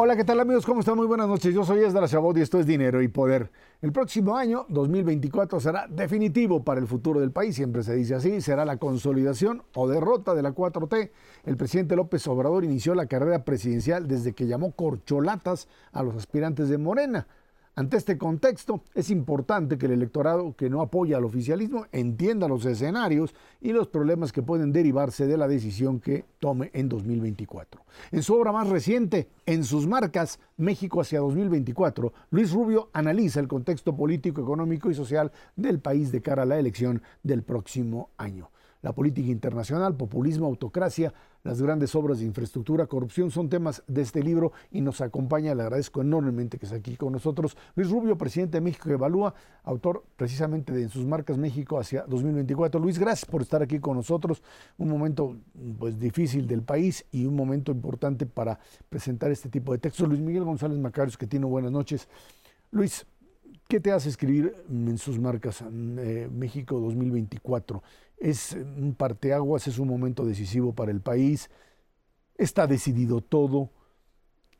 Hola, ¿qué tal amigos? ¿Cómo están? Muy buenas noches. Yo soy Esdras Chabot y esto es Dinero y Poder. El próximo año, 2024, será definitivo para el futuro del país. Siempre se dice así. Será la consolidación o derrota de la 4T. El presidente López Obrador inició la carrera presidencial desde que llamó corcholatas a los aspirantes de Morena. Ante este contexto, es importante que el electorado que no apoya al oficialismo entienda los escenarios y los problemas que pueden derivarse de la decisión que tome en 2024. En su obra más reciente, En sus marcas, México hacia 2024, Luis Rubio analiza el contexto político, económico y social del país de cara a la elección del próximo año la política internacional, populismo, autocracia, las grandes obras de infraestructura, corrupción son temas de este libro y nos acompaña, le agradezco enormemente que esté aquí con nosotros. Luis Rubio, presidente de México Evalúa, autor precisamente de En sus marcas México hacia 2024. Luis, gracias por estar aquí con nosotros. Un momento pues difícil del país y un momento importante para presentar este tipo de textos. Luis Miguel González Macarios, que tiene buenas noches. Luis, ¿qué te hace escribir en sus marcas eh, México 2024? Es un parteaguas, es un momento decisivo para el país, está decidido todo.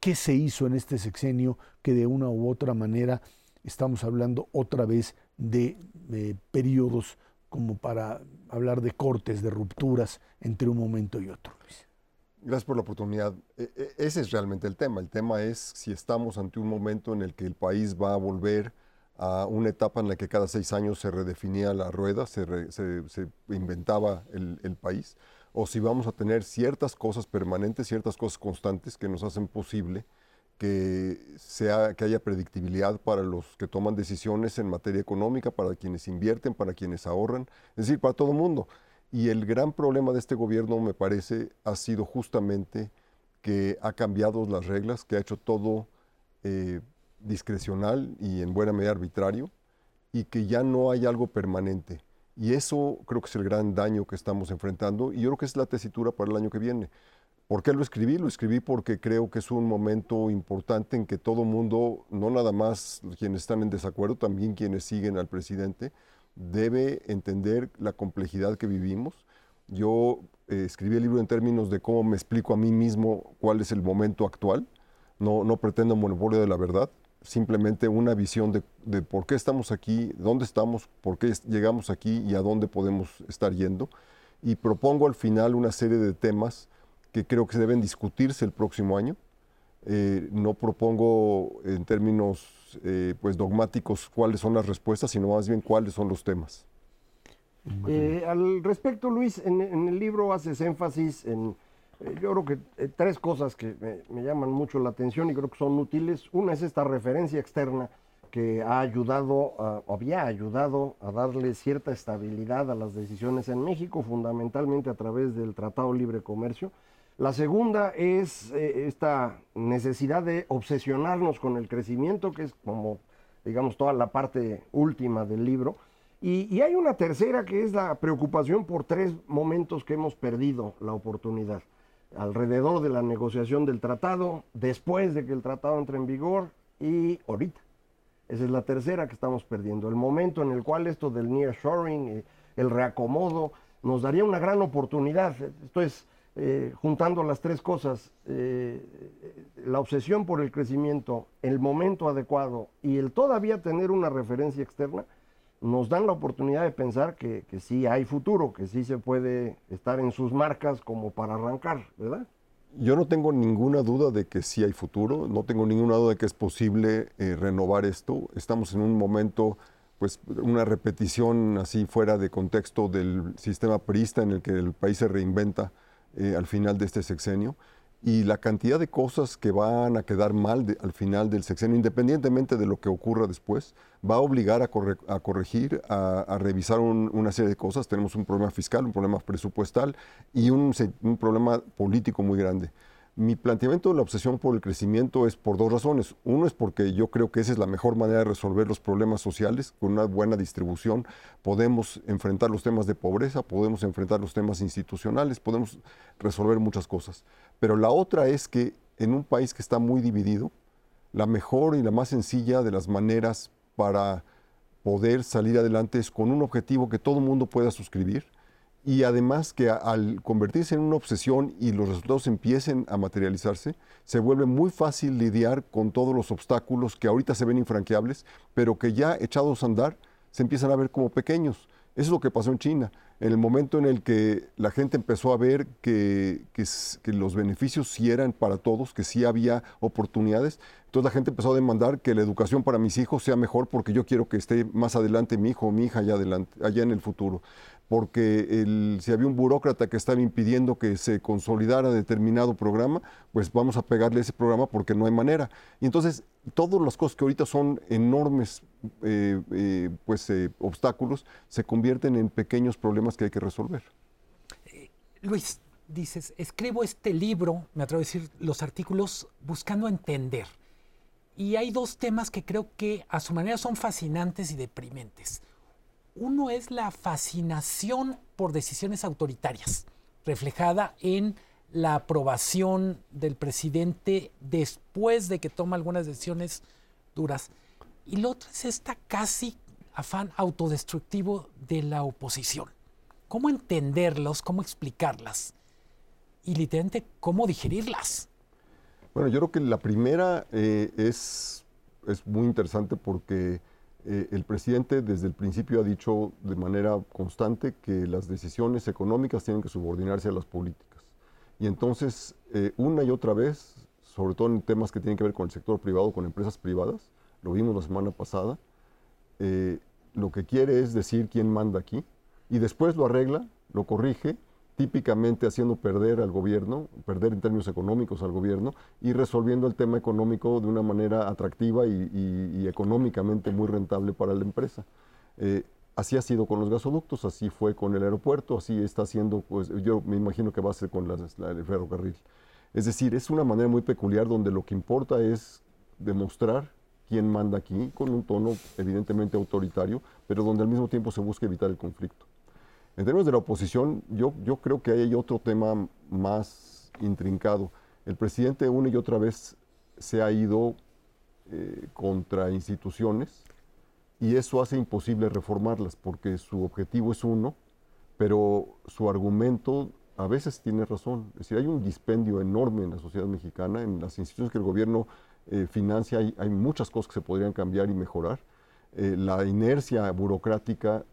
¿Qué se hizo en este sexenio que de una u otra manera estamos hablando otra vez de, periodos como para hablar de cortes, de rupturas entre un momento y otro, Gracias por la oportunidad. E, e, ese es realmente el tema. El tema es si estamos ante un momento en el que el país va a volver a una etapa en la que cada seis años se redefinía la rueda, se, inventaba el, país, o si vamos a tener ciertas cosas permanentes, ciertas cosas constantes que nos hacen posible que, sea, que haya predictibilidad para los que toman decisiones en materia económica, para quienes invierten, para quienes ahorran, es decir, para todo el mundo. Y el gran problema de este gobierno, me parece, ha sido justamente que ha cambiado las reglas, que ha hecho todo eh, discrecional y en buena medida arbitrario y que ya no hay algo permanente. Y eso creo que es el gran daño que estamos enfrentando y yo creo que es la tesitura para el año que viene. ¿Por qué lo escribí? Lo escribí porque creo que es un momento importante en que todo mundo, no nada más quienes están en desacuerdo, también quienes siguen al presidente, debe entender la complejidad que vivimos. Yo eh, escribí el libro en términos de cómo me explico a mí mismo cuál es el momento actual. No, no pretendo monopolio de la verdad simplemente una visión de, por qué estamos aquí, dónde estamos, por qué llegamos aquí y a dónde podemos estar yendo. Y propongo al final una serie de temas que creo que deben discutirse el próximo año. Eh, no propongo en términos eh, pues dogmáticos cuáles son las respuestas, sino más bien cuáles son los temas. Eh, al respecto, Luis, en, el libro haces énfasis en yo creo que eh, tres cosas que me, llaman mucho la atención y creo que son útiles. Una es esta referencia externa que ha ayudado, o había ayudado a darle cierta estabilidad a las decisiones en México, fundamentalmente a través del Tratado Libre Comercio. La segunda es eh, esta necesidad de obsesionarnos con el crecimiento, que es como, digamos, toda la parte última del libro. Y, y hay una tercera que es la preocupación por tres momentos que hemos perdido la oportunidad alrededor de la negociación del tratado, después de que el tratado entre en vigor y ahorita. Esa es la tercera que estamos perdiendo. El momento en el cual esto del nearshoring, eh, el reacomodo, nos daría una gran oportunidad. Esto es, eh, juntando las tres cosas, eh, la obsesión por el crecimiento, el momento adecuado y el todavía tener una referencia externa, nos dan la oportunidad de pensar que, que, sí hay futuro, que sí se puede estar en sus marcas como para arrancar, ¿verdad? Yo no tengo ninguna duda de que sí hay futuro, no tengo ninguna duda de que es posible eh, renovar esto. Estamos en un momento, pues una repetición así fuera de contexto del sistema priista en el que el país se reinventa eh, al final de este sexenio y la cantidad de cosas que van a quedar mal al final del sexenio, independientemente de lo que ocurra después, va a obligar a, corregir, a, revisar una serie de cosas. Tenemos un problema fiscal, un problema presupuestal y un problema político muy grande. Mi planteamiento de la obsesión por el crecimiento es por dos razones. Uno es porque yo creo que esa es la mejor manera de resolver los problemas sociales. Con una buena distribución podemos enfrentar los temas de pobreza, podemos enfrentar los temas institucionales, podemos resolver muchas cosas. Pero la otra es que en un país que está muy dividido, la mejor y la más sencilla de las maneras para poder salir adelante es con un objetivo que todo el mundo pueda suscribir y además que al convertirse en una obsesión y los resultados empiecen a materializarse, se vuelve muy fácil lidiar con todos los obstáculos que ahorita se ven infranqueables, pero que ya echados a andar se empiezan a ver como pequeños. Eso es lo que pasó en China. En el momento en el que la gente empezó a ver que, que, los beneficios sí eran para todos, que sí había oportunidades, entonces la gente empezó a demandar que la educación para mis hijos sea mejor porque yo quiero que esté más adelante mi hijo o mi hija allá, adelante, allá en el futuro porque si había un burócrata que estaba impidiendo que se consolidara determinado programa, pues vamos a pegarle ese programa porque no hay manera. Y entonces, todas las cosas que ahorita son enormes eh, eh, pues, eh, obstáculos se convierten en pequeños problemas que hay que resolver. Luis, dices, escribo este libro, me atrevo a decir los artículos, buscando entender. Y hay dos temas que creo que a su manera son fascinantes y deprimentes. Uno es la fascinación por decisiones autoritarias, reflejada en la aprobación del presidente después de que toma algunas decisiones duras. Y lo otro es esta casi afán autodestructivo de la oposición. ¿Cómo entenderlos? ¿Cómo explicarlas? Y literalmente, ¿cómo digerirlas? Bueno, yo creo que la primera eh, es, es muy interesante porque eh, el presidente desde el principio ha dicho de manera constante que las decisiones económicas tienen que subordinarse a las políticas. Y entonces, eh, una y otra vez, sobre todo en temas que tienen que ver con el sector privado, con empresas privadas, lo vimos la semana pasada, eh, lo que quiere es decir quién manda aquí y después lo arregla, lo corrige típicamente haciendo perder al gobierno, perder en términos económicos al gobierno y resolviendo el tema económico de una manera atractiva y, económicamente muy rentable para la empresa. Eh, así ha sido con los gasoductos, así fue con el aeropuerto, así está haciendo, pues yo me imagino que va a ser con el ferrocarril. Es decir, es una manera muy peculiar donde lo que importa es demostrar quién manda aquí, con un tono evidentemente autoritario, pero donde al mismo tiempo se busca evitar el conflicto. En términos de la oposición, yo, yo creo que hay otro tema más intrincado. El presidente una y otra vez se ha ido eh, contra instituciones y eso hace imposible reformarlas porque su objetivo es uno, pero su argumento a veces tiene razón. Es decir, hay un dispendio enorme en la sociedad mexicana, en las instituciones que el gobierno eh, financia, hay, hay, muchas cosas que se podrían cambiar y mejorar. Eh, la inercia burocrática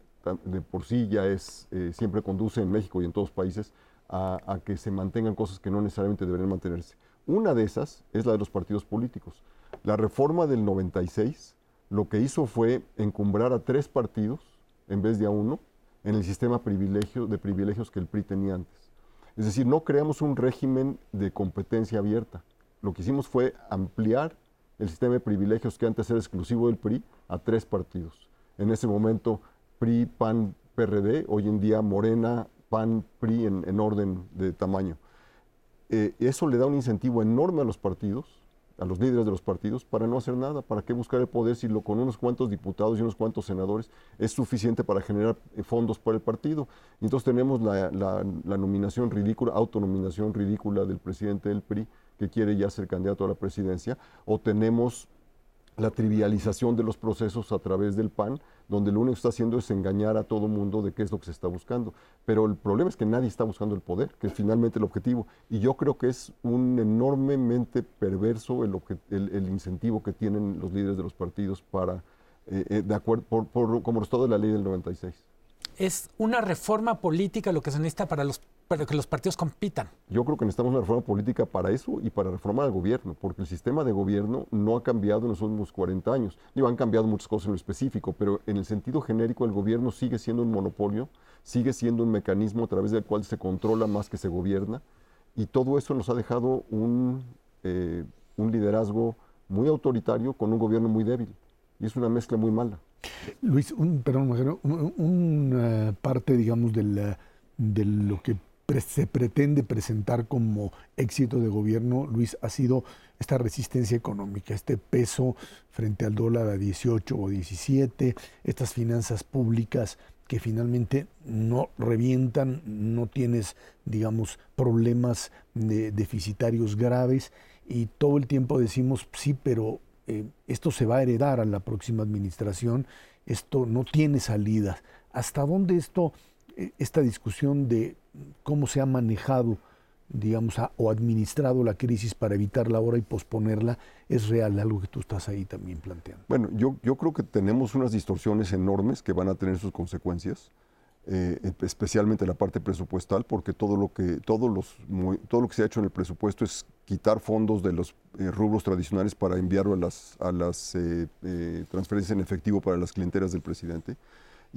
de por sí ya es, eh, siempre conduce en México y en todos los países a, que se mantengan cosas que no necesariamente deberían mantenerse. Una de esas es la de los partidos políticos. La reforma del 96 lo que hizo fue encumbrar a tres partidos en vez de a uno en el sistema privilegio, de privilegios que el PRI tenía antes. Es decir, no creamos un régimen de competencia abierta. Lo que hicimos fue ampliar el sistema de privilegios que antes era exclusivo del PRI a tres partidos. En ese momento PRI, PAN, PRD, hoy en día Morena, PAN, PRI en, orden de tamaño. Eh, eso le da un incentivo enorme a los partidos, a los líderes de los partidos, para no hacer nada. ¿Para qué buscar el poder si lo, con unos cuantos diputados y unos cuantos senadores es suficiente para generar eh, fondos para el partido? entonces tenemos la, la nominación ridícula, autonominación ridícula del presidente del PRI, que quiere ya ser candidato a la presidencia, o tenemos la trivialización de los procesos a través del PAN, donde lo único que está haciendo es engañar a todo mundo de qué es lo que se está buscando. Pero el problema es que nadie está buscando el poder, que es finalmente el objetivo. Y yo creo que es un enormemente perverso el, el, incentivo que tienen los líderes de los partidos para, eh, eh, de acuerdo, por, por, como resultado de la ley del 96 es una reforma política lo que se necesita para, los, para que los partidos compitan. Yo creo que necesitamos una reforma política para eso y para reformar al gobierno, porque el sistema de gobierno no ha cambiado en los últimos 40 años. Digo, han cambiado muchas cosas en lo específico, pero en el sentido genérico el gobierno sigue siendo un monopolio, sigue siendo un mecanismo a través del cual se controla más que se gobierna, y todo eso nos ha dejado un, eh, un liderazgo muy autoritario con un gobierno muy débil, y es una mezcla muy mala. Luis, un, perdón, una parte, digamos, de, de lo que se pretende presentar como éxito de gobierno, Luis, ha sido esta resistencia económica, este peso frente al dólar a 18 o 17, estas finanzas públicas que finalmente no revientan, no tienes, digamos, problemas deficitarios graves y todo el tiempo decimos, sí, pero eh, esto se va a heredar a la próxima administración, esto no tiene salida. ¿Hasta dónde esto esta discusión de cómo se ha manejado, digamos, o administrado la crisis para evitarla ahora y posponerla, es real, algo que tú estás ahí también planteando. Bueno, yo, yo creo que tenemos unas distorsiones enormes que van a tener sus consecuencias. Eh, especialmente la parte presupuestal, porque todo lo, que, todos los, todo lo que se ha hecho en el presupuesto es quitar fondos de los eh, rubros tradicionales para enviarlo a las, a las eh, transferencias en efectivo para las clienteras del presidente.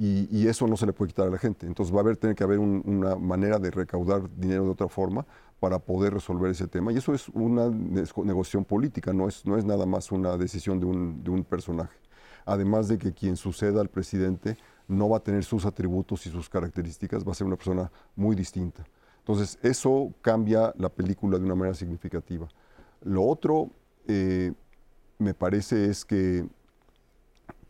Y, eso no se le puede quitar a la gente. Entonces va a haber, tener que haber una manera de recaudar dinero de otra forma para poder resolver ese tema. Y eso es una negociación política, no es, no es nada más una decisión de un, de un personaje. Además de que quien suceda al presidente no va a tener sus atributos y sus características, va a ser una persona muy distinta. Entonces, eso cambia la película de una manera significativa. Lo otro, eh, me parece, es que,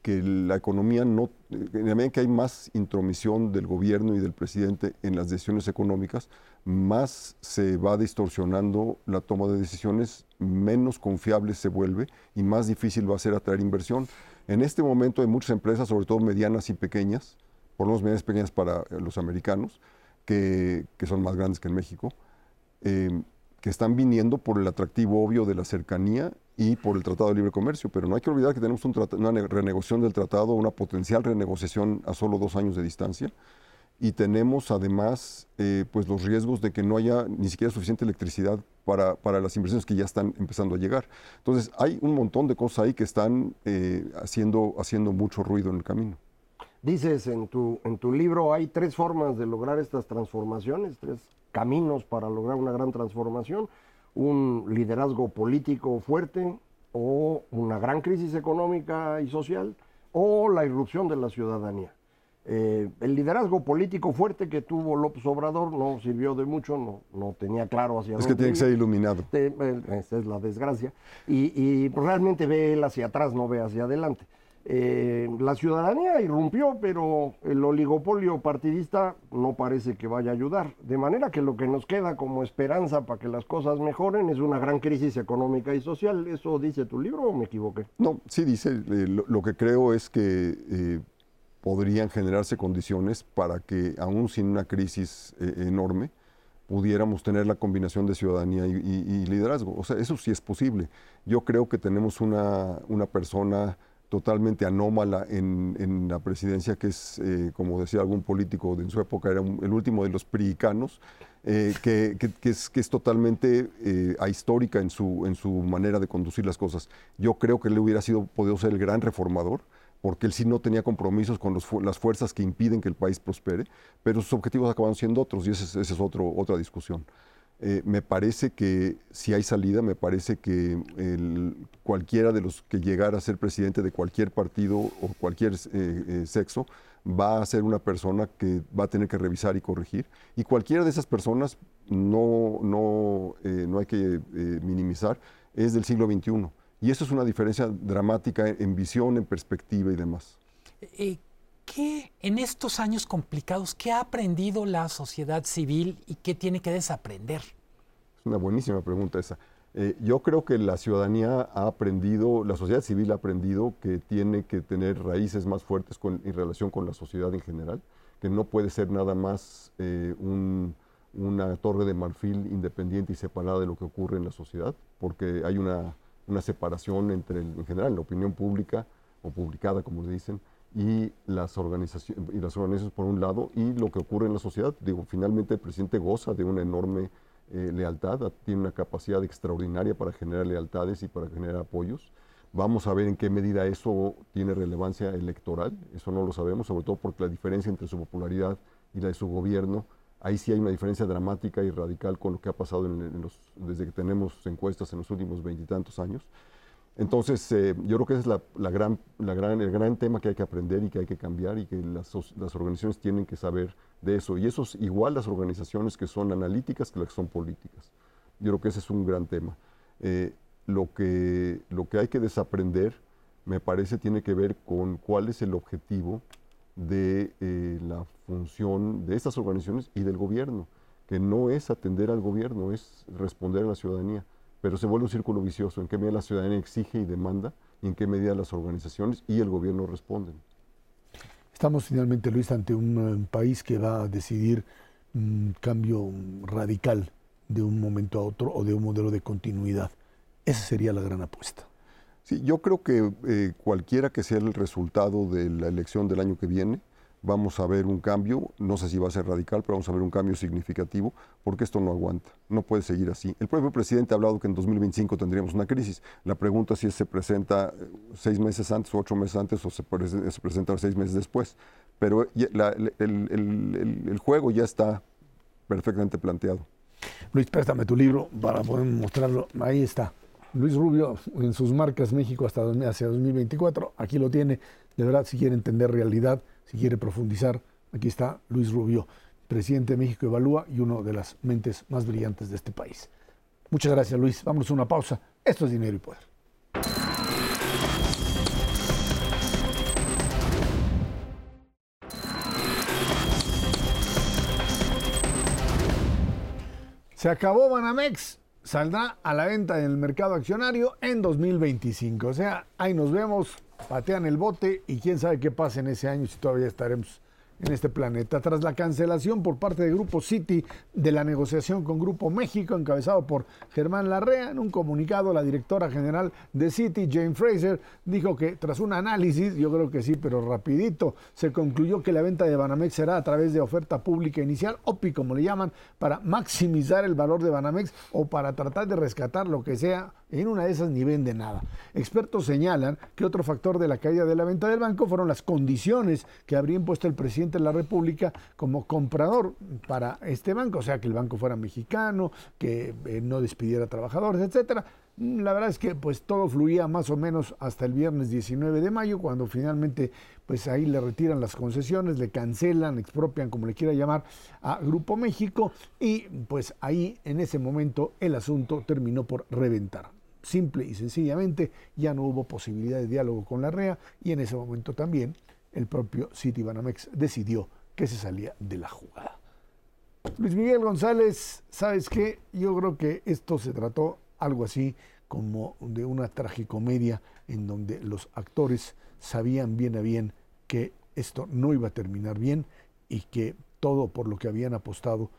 que la economía no, en la medida que hay más intromisión del gobierno y del presidente en las decisiones económicas, más se va distorsionando la toma de decisiones, menos confiable se vuelve y más difícil va a ser atraer inversión. En este momento hay muchas empresas, sobre todo medianas y pequeñas, por lo menos medianas y pequeñas para eh, los americanos, que, son más grandes que en México, em, que están viniendo por el atractivo obvio de la cercanía y por el Tratado de Libre Comercio. Pero no hay que olvidar que tenemos una renegociación del tratado, una potencial renegociación a solo dos años de distancia y tenemos además eh, pues los riesgos de que no haya ni siquiera suficiente electricidad para, para, las inversiones que ya están empezando a llegar. Entonces hay un montón de cosas ahí que están eh, haciendo, haciendo mucho ruido en el camino. Dices en tu, en tu libro hay tres formas de lograr estas transformaciones, tres caminos para lograr una gran transformación, un liderazgo político fuerte o una gran crisis económica y social o la irrupción de la ciudadanía. Eh, el liderazgo político fuerte que tuvo López Obrador no sirvió de mucho, no, no tenía claro hacia dónde. Es que tiene que ser iluminado. esa es la desgracia. Y, realmente ve él hacia atrás, no ve hacia adelante. Eh, la ciudadanía irrumpió, pero el oligopolio partidista no parece que vaya a ayudar. De manera que lo que nos queda como esperanza para que las cosas mejoren es una gran crisis económica y social. ¿Eso dice tu libro o me equivoqué? No, sí dice. Eh, lo, que creo es que podrían generarse condiciones para que, aún sin una crisis eh, enorme, pudiéramos tener la combinación de ciudadanía y, liderazgo. O sea, eso sí es posible. Yo creo que tenemos una, una persona totalmente anómala en, la presidencia, que es, eh, como decía algún político de su época, era el último de los priicanos, eh, que, es, que es totalmente ahistórica en su, en su manera de conducir las cosas. Yo creo que él hubiera sido, podido ser el gran reformador, porque él sí no tenía compromisos con las fuerzas que impiden que el país prospere, pero sus objetivos acaban siendo otros y esa es, otro, otra discusión. Eh, me parece que si hay salida, me parece que cualquiera de los que llegara a ser presidente de cualquier partido o cualquier eh, eh, sexo va a ser una persona que va a tener que revisar y corregir. Y cualquiera de esas personas, no, no, no hay que minimizar, es del siglo XXI y eso es una diferencia dramática en visión, en perspectiva y demás. ¿Qué en estos años complicados, qué ha aprendido la sociedad civil y qué tiene que desaprender? Es una buenísima pregunta esa. Eh, yo creo que la ciudadanía ha aprendido, la sociedad civil ha aprendido que tiene que tener raíces más fuertes en relación con la sociedad en general, que no puede ser nada más eh, una torre de marfil independiente y separada de lo que ocurre en la sociedad, porque hay una una separación entre, en general, la opinión pública o publicada, como le dicen, y las, organizaciones, y las organizaciones por un lado, y lo que ocurre en la sociedad. Digo, finalmente el presidente goza de una enorme eh, lealtad, tiene una capacidad extraordinaria para generar lealtades y para generar apoyos. Vamos a ver en qué medida eso tiene relevancia electoral, eso no lo sabemos, sobre todo porque la diferencia entre su popularidad y la de su gobierno Ahí sí hay una diferencia dramática y radical con lo que ha pasado desde que tenemos encuestas en los últimos veintitantos años. Entonces, eh, yo creo que ese es la, gran, la gran, el gran tema que hay que aprender y que hay que cambiar y que las, organizaciones tienen que saber de eso. Y eso es igual las organizaciones que son analíticas que las que son políticas. Yo creo que ese es un gran tema. Eh, lo, que, lo que hay que desaprender, me parece, tiene que ver con cuál es el objetivo de eh, la función de estas organizaciones y del gobierno, que no es atender al gobierno, es responder a la ciudadanía. Pero se vuelve un círculo vicioso, en qué medida la ciudadanía exige y demanda, y en qué medida las organizaciones y el gobierno responden. Estamos finalmente, Luis, ante un, país que va a decidir un cambio radical de un momento a otro o de un modelo de continuidad. Esa sería la gran apuesta. Sí, yo creo que eh, cualquiera que sea el resultado de la elección del año que viene, vamos a ver un cambio, no sé si va a ser radical, pero vamos a ver un cambio significativo, porque esto no aguanta, no puede seguir así. El propio presidente ha hablado que en 2025 tendríamos una crisis. La pregunta es si se presenta eh, seis meses antes o ocho meses antes o se, presenta seis meses después. Pero el, juego ya está perfectamente planteado. Luis, préstame tu libro para poder mostrarlo. Ahí está. Luis Rubio en sus marcas México hasta hacia 2024. Aquí lo tiene. De verdad, si quiere entender realidad, si quiere profundizar, aquí está Luis Rubio, presidente de México Evalúa y uno de las mentes más brillantes de este país. Muchas gracias, Luis. Vamos a una pausa. Esto es Dinero y Poder. Se acabó Banamex. Saldrá a la venta en el mercado accionario en 2025. O sea, ahí nos vemos patean el bote y quién sabe qué pasa en ese año si todavía estaremos en este planeta. Tras la cancelación por parte de Grupo City de la negociación con Grupo México, encabezado por Germán Larrea, en un comunicado la directora general de City, Jane Fraser, dijo que tras un análisis, yo creo que sí, pero rapidito, se concluyó que la venta de Banamex será a través de oferta pública inicial, OPI como le llaman, para maximizar el valor de Banamex o para tratar de rescatar lo que sea en una de esas ni vende nada. Expertos señalan que otro factor de la caída de la venta del banco fueron las condiciones que habría impuesto el presidente de la República como comprador para este banco, o sea, que el banco fuera mexicano, que eh, no despidiera trabajadores, etcétera. Mm, la verdad es que pues todo fluía más o menos hasta el viernes 19 de mayo, cuando finalmente pues ahí le retiran las concesiones, le cancelan, expropian, como le quiera llamar, a Grupo México y pues ahí en ese momento el asunto terminó por reventar simple y sencillamente ya no hubo posibilidad de diálogo con la REA y en ese momento también el propio City Banamex decidió que se salía de la jugada. Luis Miguel González, ¿sabes qué? Yo creo que esto se trató algo así como de una tragicomedia en donde los actores sabían bien a bien que esto no iba a terminar bien y que todo por lo que habían apostado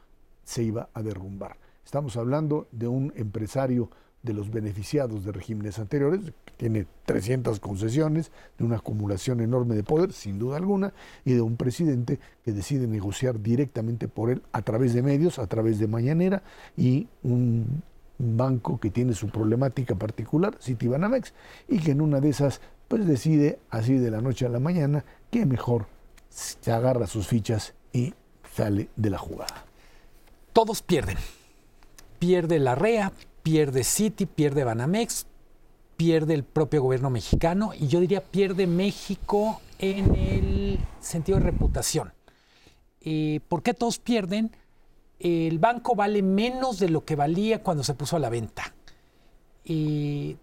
se iba a derrumbar. Estamos hablando de un empresario de los beneficiados de regímenes anteriores, que tiene 300 concesiones, de una acumulación enorme de poder, sin duda alguna, y de un presidente que decide negociar directamente por él a través de medios, a través de Mañanera, y un banco que tiene su problemática particular, Citibanamex, y que en una de esas pues decide así de la noche a la mañana que mejor se agarra sus fichas y sale de la jugada. Todos pierden. Pierde la REA, pierde City, pierde Banamex, pierde el propio gobierno mexicano y yo diría pierde México en el sentido de reputación. Eh, ¿Por qué todos pierden? El banco vale menos de lo que valía cuando se puso a la venta. Y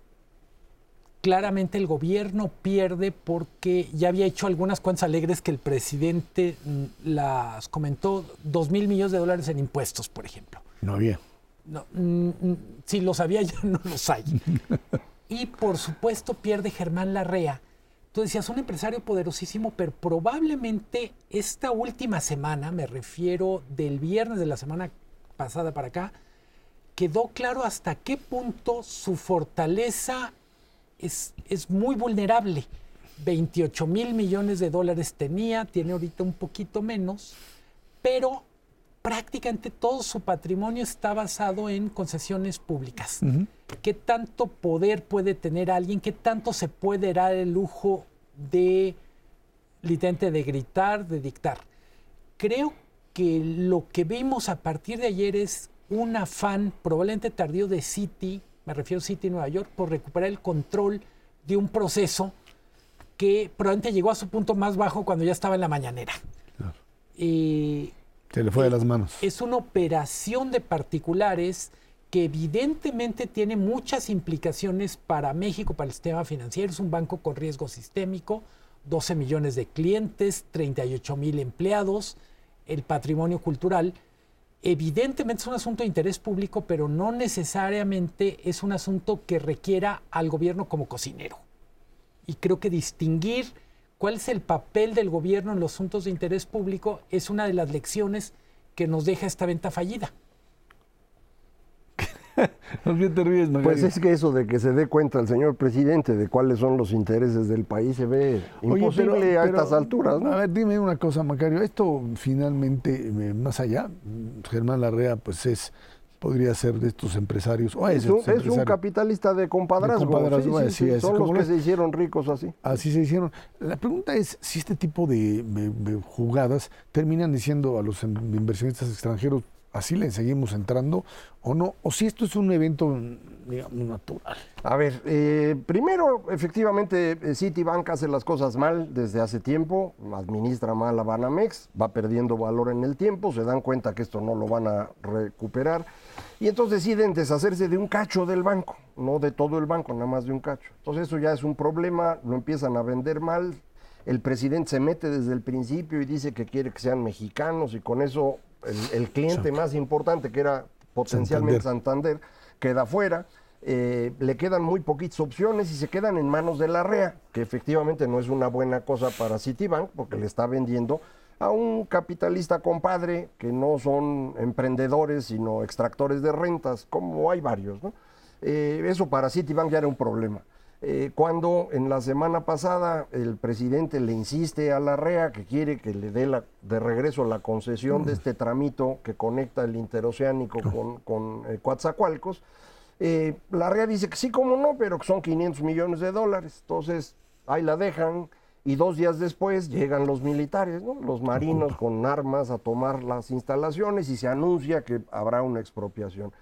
claramente el gobierno pierde porque ya había hecho algunas cuentas alegres que el presidente mm, las comentó, dos mil millones de dólares en impuestos, por ejemplo. No había. No, mm, mm, si los había ya no los hay. y por supuesto pierde Germán Larrea. Tú decías, un empresario poderosísimo, pero probablemente esta última semana, me refiero del viernes de la semana pasada para acá, quedó claro hasta qué punto su fortaleza es, es muy vulnerable. 28 mil millones de dólares tenía, tiene ahorita un poquito menos, pero prácticamente todo su patrimonio está basado en concesiones públicas. ¿Qué tanto poder puede tener alguien? ¿Qué tanto se puede dar el lujo de, literalmente, de gritar, de dictar? Creo que lo que vimos a partir de ayer es un afán probablemente tardío de City, me refiero a City Nueva York, por recuperar el control de un proceso que probablemente llegó a su punto más bajo cuando ya estaba en la mañanera. Eh, se le fue de las manos. Es una operación de particulares que evidentemente tiene muchas implicaciones para México, para el sistema financiero. Es un banco con riesgo sistémico, 12 millones de clientes, 38 mil empleados, el patrimonio cultural. Evidentemente es un asunto de interés público, pero no necesariamente es un asunto que requiera al gobierno como cocinero. Y creo que distinguir cuál es el papel del gobierno en los asuntos de interés público es una de las lecciones que nos deja esta venta fallida. Pues es que eso de que se dé cuenta el señor presidente de cuáles son los intereses del país se ve imposible a estas alturas. A ver, dime una cosa, Macario. Esto finalmente, eh, más allá, Germán Larrea, pues es podría ser de estos empresarios. es, un, capitalista de compadrazgo. son los que se hicieron ricos así. Así se hicieron. La pregunta es si este tipo de, jugadas terminan diciendo a los inversionistas extranjeros, así le seguimos entrando o no, o si esto es un evento, digamos, natural. A ver, eh, primero, efectivamente, eh, Citibank hace las cosas mal desde hace tiempo, administra mal a Banamex, va perdiendo valor en el tiempo, se dan cuenta que esto no lo van a recuperar y entonces deciden deshacerse de un cacho del banco, no de todo el banco, nada más de un cacho. Entonces eso ya es un problema, lo empiezan a vender mal, el presidente se mete desde el principio y dice que quiere que sean mexicanos y con eso el, cliente más importante, que era potencialmente Santander, queda fuera. Eh, le quedan muy poquitas opciones y se quedan en manos de la REA, que efectivamente no es una buena cosa para Citibank porque le está vendiendo a un capitalista compadre que no son emprendedores sino extractores de rentas, como hay varios. Eh, eso para Citibank ya era un problema. Eh, cuando en la semana pasada el presidente le insiste a la REA que quiere que le dé la, de regreso la concesión de mm. este tramito que conecta el interoceánico con, con eh, Coatzacoalcos, la REA dice que sí, como no, pero que son 500 millones de dólares. Entonces, ahí la dejan y dos días después llegan los militares, los marinos con armas a tomar las instalaciones y se anuncia que habrá una expropiación.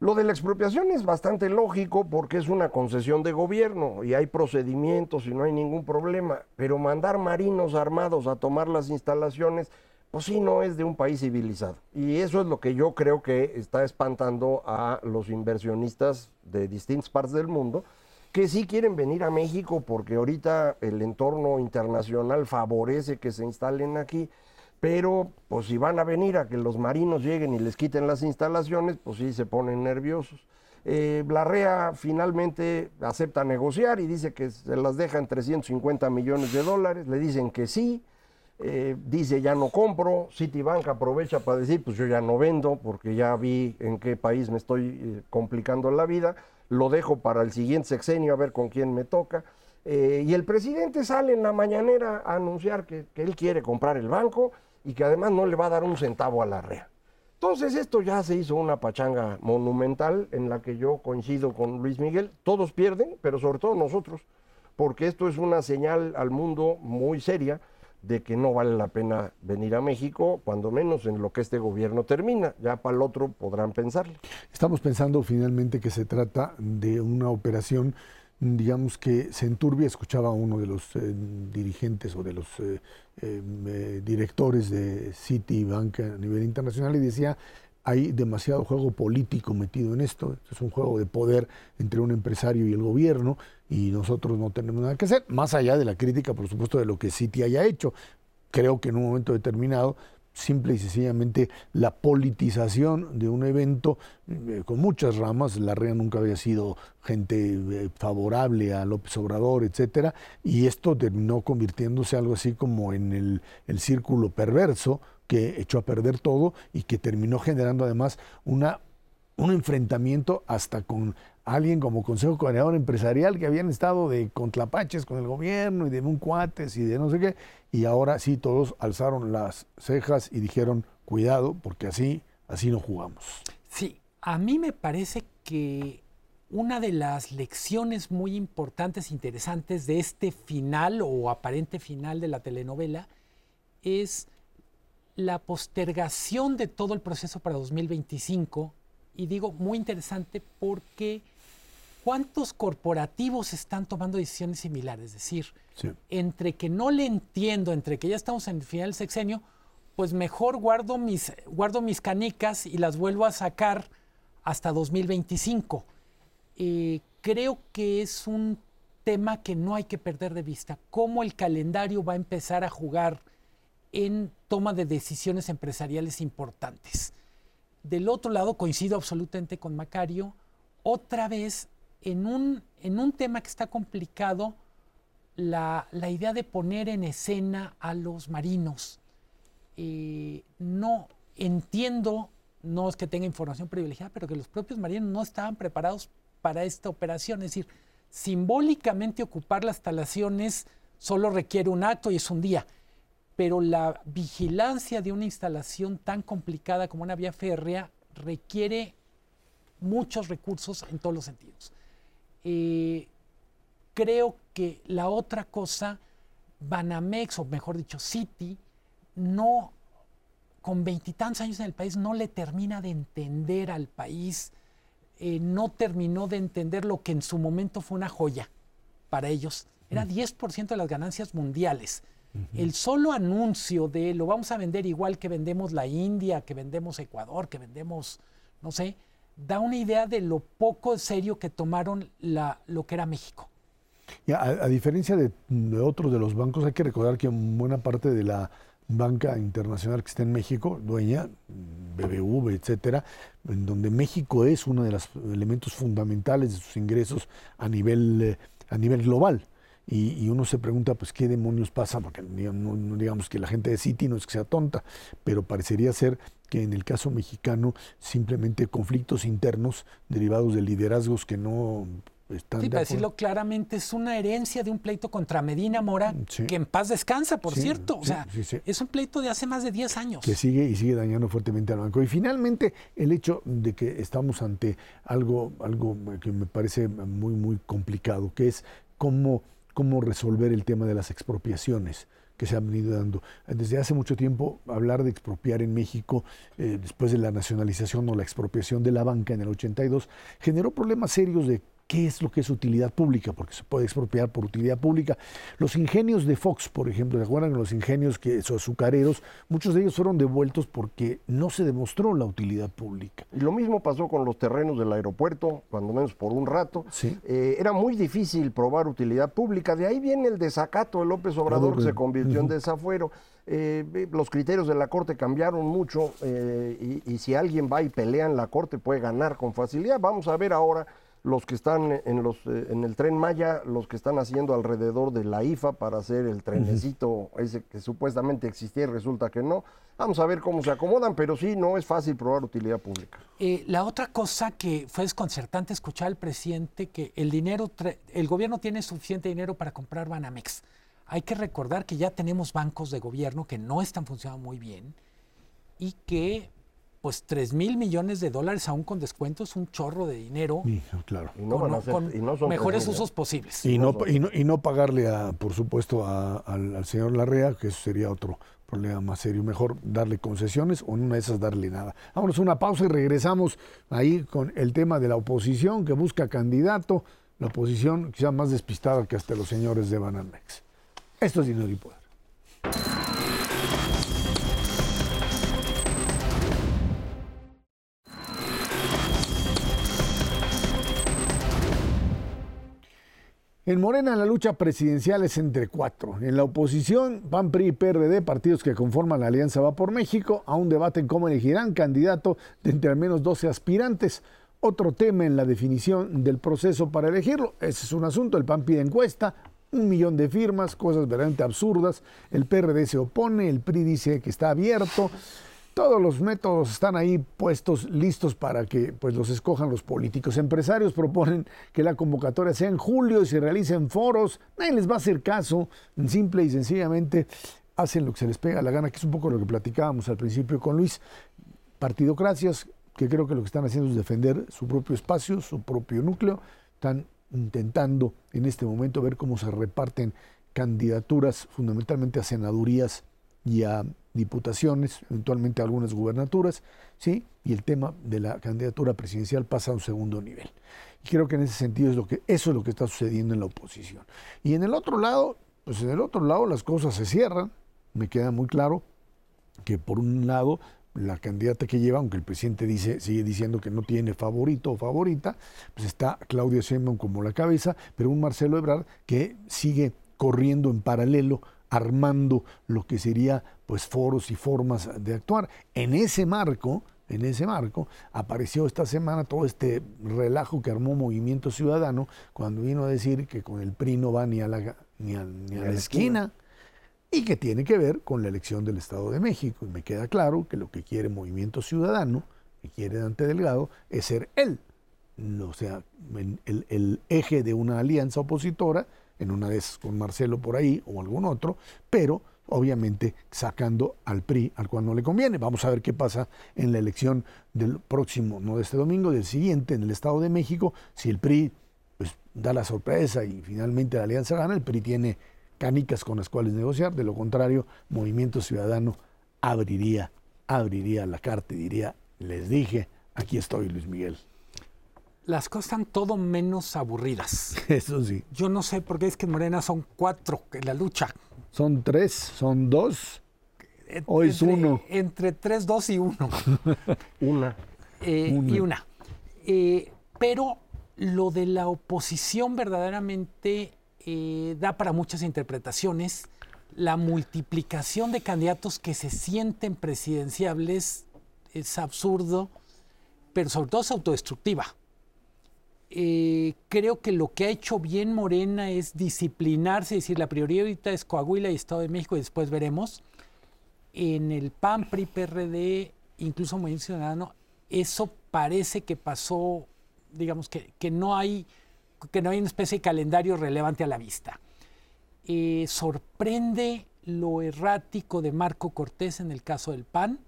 Lo de la expropiación es bastante lógico porque es una concesión de gobierno y hay procedimientos y no hay ningún problema, pero mandar marinos armados a tomar las instalaciones, pues sí, no es de un país civilizado. Y eso es lo que yo creo que está espantando a los inversionistas de distintas partes del mundo, que sí quieren venir a México porque ahorita el entorno internacional favorece que se instalen aquí, pero pues si van a venir a que los marinos lleguen y les quiten las instalaciones, pues sí se ponen nerviosos. Eh, la REA finalmente acepta negociar y dice que se las deja en 350 millones de dólares, le dicen que sí, eh, dice ya no compro, Citibank aprovecha para decir pues yo ya no vendo porque ya vi en qué país me estoy eh, complicando la vida, lo dejo para el siguiente sexenio a ver con quién me toca. Eh, y el presidente sale en la mañanera a anunciar que, él quiere comprar el banco y que además no le va a dar un centavo a la REA. Entonces esto ya se hizo una pachanga monumental en la que yo coincido con Luis Miguel. Todos pierden, pero sobre todo nosotros, porque esto es una señal al mundo muy seria de que no vale la pena venir a México, cuando menos en lo que este gobierno termina. Ya para el otro podrán pensarlo. Estamos pensando finalmente que se trata de una operación, digamos que se enturbia. Escuchaba a uno de los eh, dirigentes o de los eh, eh, directores de Citibank a nivel internacional y decía hay demasiado juego político metido en esto. Es un juego de poder entre un empresario y el gobierno y nosotros no tenemos nada que hacer, más allá de la crítica, por supuesto, de lo que Citi haya hecho. Creo que en un momento determinado, simple y sencillamente la politización de un evento eh, con muchas ramas, la REA nunca había sido gente eh, favorable a López Obrador, etcétera, y esto terminó convirtiéndose algo así como en el, el círculo perverso que echó a perder todo y que terminó generando además una un enfrentamiento hasta con alguien como Consejo Coordinador Empresarial que habían estado de contrapaches con el gobierno y de un cuates y de no sé qué, y ahora sí todos alzaron las cejas y dijeron, cuidado, porque así, así no jugamos. Sí, a mí me parece que una de las lecciones muy importantes, interesantes de este final o aparente final de la telenovela es la postergación de todo el proceso para 2025. Y digo muy interesante porque ¿cuántos corporativos están tomando decisiones similares? Es decir, entre que no le entiendo, entre que ya estamos en el final del sexenio, pues mejor guardo mis, guardo mis canicas y las vuelvo a sacar hasta 2025. Eh, creo que es un tema que no hay que perder de vista, cómo el calendario va a empezar a jugar en toma de decisiones empresariales importantes. Del otro lado, coincido absolutamente con Macario, otra vez en un, en un tema que está complicado, la, idea de poner en escena a los marinos. Eh, no entiendo, no es que tenga información privilegiada, pero que los propios marinos no estaban preparados para esta operación. Es decir, simbólicamente ocupar las instalaciones solo requiere un acto y es un día, pero la vigilancia de una instalación tan complicada como una vía férrea requiere muchos recursos en todos los sentidos. Eh, creo que la otra cosa, Banamex, o mejor dicho, City, no, con veintitantos años en el país, no le termina de entender al país eh, no terminó de entender lo que en su momento fue una joya para ellos. Era 10% mm. de las ganancias mundiales. El solo anuncio de lo vamos a vender igual que vendemos la India, que vendemos Ecuador, que vendemos, no sé, da una idea de lo poco serio que tomaron la, lo que era México. a, diferencia de, otros de los bancos, hay que recordar que buena parte de la banca internacional que está en México, dueña, BBV, etcétera, en donde México es uno de los elementos fundamentales de sus ingresos a nivel, eh, a nivel global. Y, uno se pregunta, pues, ¿qué demonios pasa? Porque no, digamos que la gente de City no es que sea tonta, pero parecería ser que en el caso mexicano simplemente conflictos internos derivados de liderazgos que no sí, para decirlo claramente, es una herencia de un pleito contra Medina Mora, que en paz descansa, por cierto. o sea, es un pleito de hace más de 10 años. Que sigue y sigue dañando fuertemente al banco. Y finalmente, el hecho de que estamos ante algo, algo que me parece muy, muy complicado, que es cómo, cómo resolver el tema de las expropiaciones que se han venido dando. Desde hace mucho tiempo, hablar de expropiar en México, eh, después de la nacionalización o la expropiación de la banca en el 82, generó problemas serios de qué es lo que es utilidad pública, porque se puede expropiar por utilidad pública. Los ingenios de Fox, por ejemplo, ¿se acuerdan los ingenios que son azucareros? Muchos de ellos fueron devueltos porque no se demostró la utilidad pública. Y lo mismo pasó con los terrenos del aeropuerto, cuando menos por un rato. Eh, era muy difícil probar utilidad pública, de ahí viene el desacato de López Obrador, que se convirtió en desafuero. Eh, los criterios de la Corte cambiaron mucho eh, y, y si alguien va y pelea en la Corte puede ganar con facilidad. Vamos a ver ahora los que están en, los, eh, en el tren Maya, los que están haciendo alrededor de la IFA para hacer el trenecito ese que supuestamente existía y resulta que no. Vamos a ver cómo se acomodan, pero sí, no es fácil probar utilidad pública. Eh, la otra cosa que fue desconcertante escuchar al presidente que el dinero, el gobierno tiene suficiente dinero para comprar Banamex. Hay que recordar que ya tenemos bancos de gobierno que no están funcionando muy bien y que pues 3 mil millones de dólares aún con descuento es un chorro de dinero. claro. con, mejores usos posibles. Y no, y no, pagarle, a, por supuesto, al, señor Larrea, que eso sería otro problema más serio. Mejor darle concesiones o en una de esas darle nada. Vámonos a una pausa y regresamos ahí con el tema de la oposición que busca candidato. La oposición quizá más despistada que hasta los señores de Banamex. Esto es Dinero y Poder. En Morena la lucha presidencial es entre cuatro. En la oposición, PAN, PRI y PRD, partidos que conforman la Alianza Va por México, aún debaten cómo elegirán candidato de entre al menos 12 aspirantes. Otro tema en la definición del proceso para elegirlo. Ese es un asunto. El PAN pide encuesta, un millón de firmas, cosas verdaderamente absurdas. El PRD se opone, el PRI dice que está abierto. Todos los métodos están ahí puestos, listos para que pues, los escojan los políticos. Empresarios proponen que la convocatoria sea en julio y se realicen foros. Nadie les va a hacer caso. Simple y sencillamente hacen lo que se les pega la gana, que es un poco lo que platicábamos al principio con Luis. Partidocracias, que creo que lo que están haciendo es defender su propio espacio, su propio núcleo. Están intentando en este momento ver cómo se reparten candidaturas fundamentalmente a senadurías y a diputaciones, eventualmente algunas gubernaturas, ¿sí? y el tema de la candidatura presidencial pasa a un segundo nivel. Y creo que en ese sentido es lo que, eso es lo que está sucediendo en la oposición. Y en el otro lado, pues en el otro lado las cosas se cierran, me queda muy claro que por un lado la candidata que lleva, aunque el presidente dice, sigue diciendo que no tiene favorito o favorita, pues está Claudia Sheinbaum como la cabeza, pero un Marcelo Ebrard que sigue corriendo en paralelo armando lo que sería pues foros y formas de actuar. En ese marco, en ese marco, apareció esta semana todo este relajo que armó Movimiento Ciudadano cuando vino a decir que con el PRI no va ni a la, ni a, la esquina y que tiene que ver con la elección del Estado de México. Y me queda claro que lo que quiere Movimiento Ciudadano, que quiere Dante Delgado, es ser él, o sea, el, el eje de una alianza opositora, en una vez con Marcelo por ahí o algún otro, pero obviamente sacando al PRI, al cual no le conviene. Vamos a ver qué pasa en la elección del próximo, no de este domingo, del siguiente, en el Estado de México, si el PRI pues, da la sorpresa y finalmente la alianza gana, el PRI tiene canicas con las cuales negociar, de lo contrario, Movimiento Ciudadano abriría, abriría la carta y diría, les dije, aquí estoy Luis Miguel. Las cosas están todo menos aburridas. Eso sí. Yo no sé por qué es que Morena son cuatro en la lucha son tres, son dos. Hoy es uno. Entre tres, dos y uno. una. Eh, y una. Eh, pero lo de la oposición verdaderamente eh, da para muchas interpretaciones. La multiplicación de candidatos que se sienten presidenciables es absurdo, pero sobre todo es autodestructiva. Eh, creo que lo que ha hecho bien Morena es disciplinarse, es decir, la prioridad ahorita es Coahuila y Estado de México y después veremos. En el PAN, PRI, PRD, incluso Movimiento Ciudadano, eso parece que pasó, digamos que, que, no hay, que no hay una especie de calendario relevante a la vista. Eh, sorprende lo errático de Marco Cortés en el caso del PAN,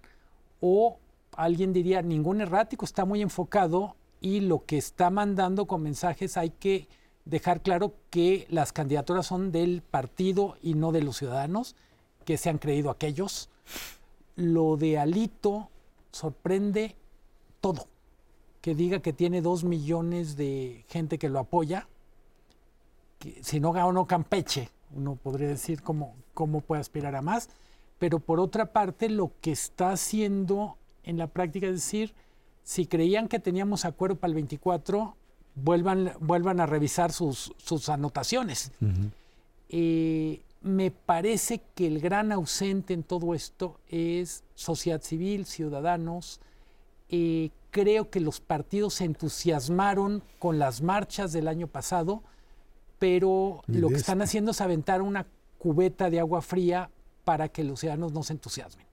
o alguien diría, ningún errático, está muy enfocado y lo que está mandando con mensajes hay que dejar claro que las candidaturas son del partido y no de los ciudadanos, que se han creído aquellos. Lo de Alito sorprende todo. Que diga que tiene dos millones de gente que lo apoya, que si no ganó Campeche, uno podría decir cómo, cómo puede aspirar a más, pero por otra parte lo que está haciendo en la práctica es decir, si creían que teníamos acuerdo para el 24, vuelvan, vuelvan a revisar sus, sus anotaciones. Eh, me parece que el gran ausente en todo esto es sociedad civil, ciudadanos. Eh, creo que los partidos se entusiasmaron con las marchas del año pasado, pero lo que están haciendo es aventar una cubeta de agua fría para que los ciudadanos no se entusiasmen.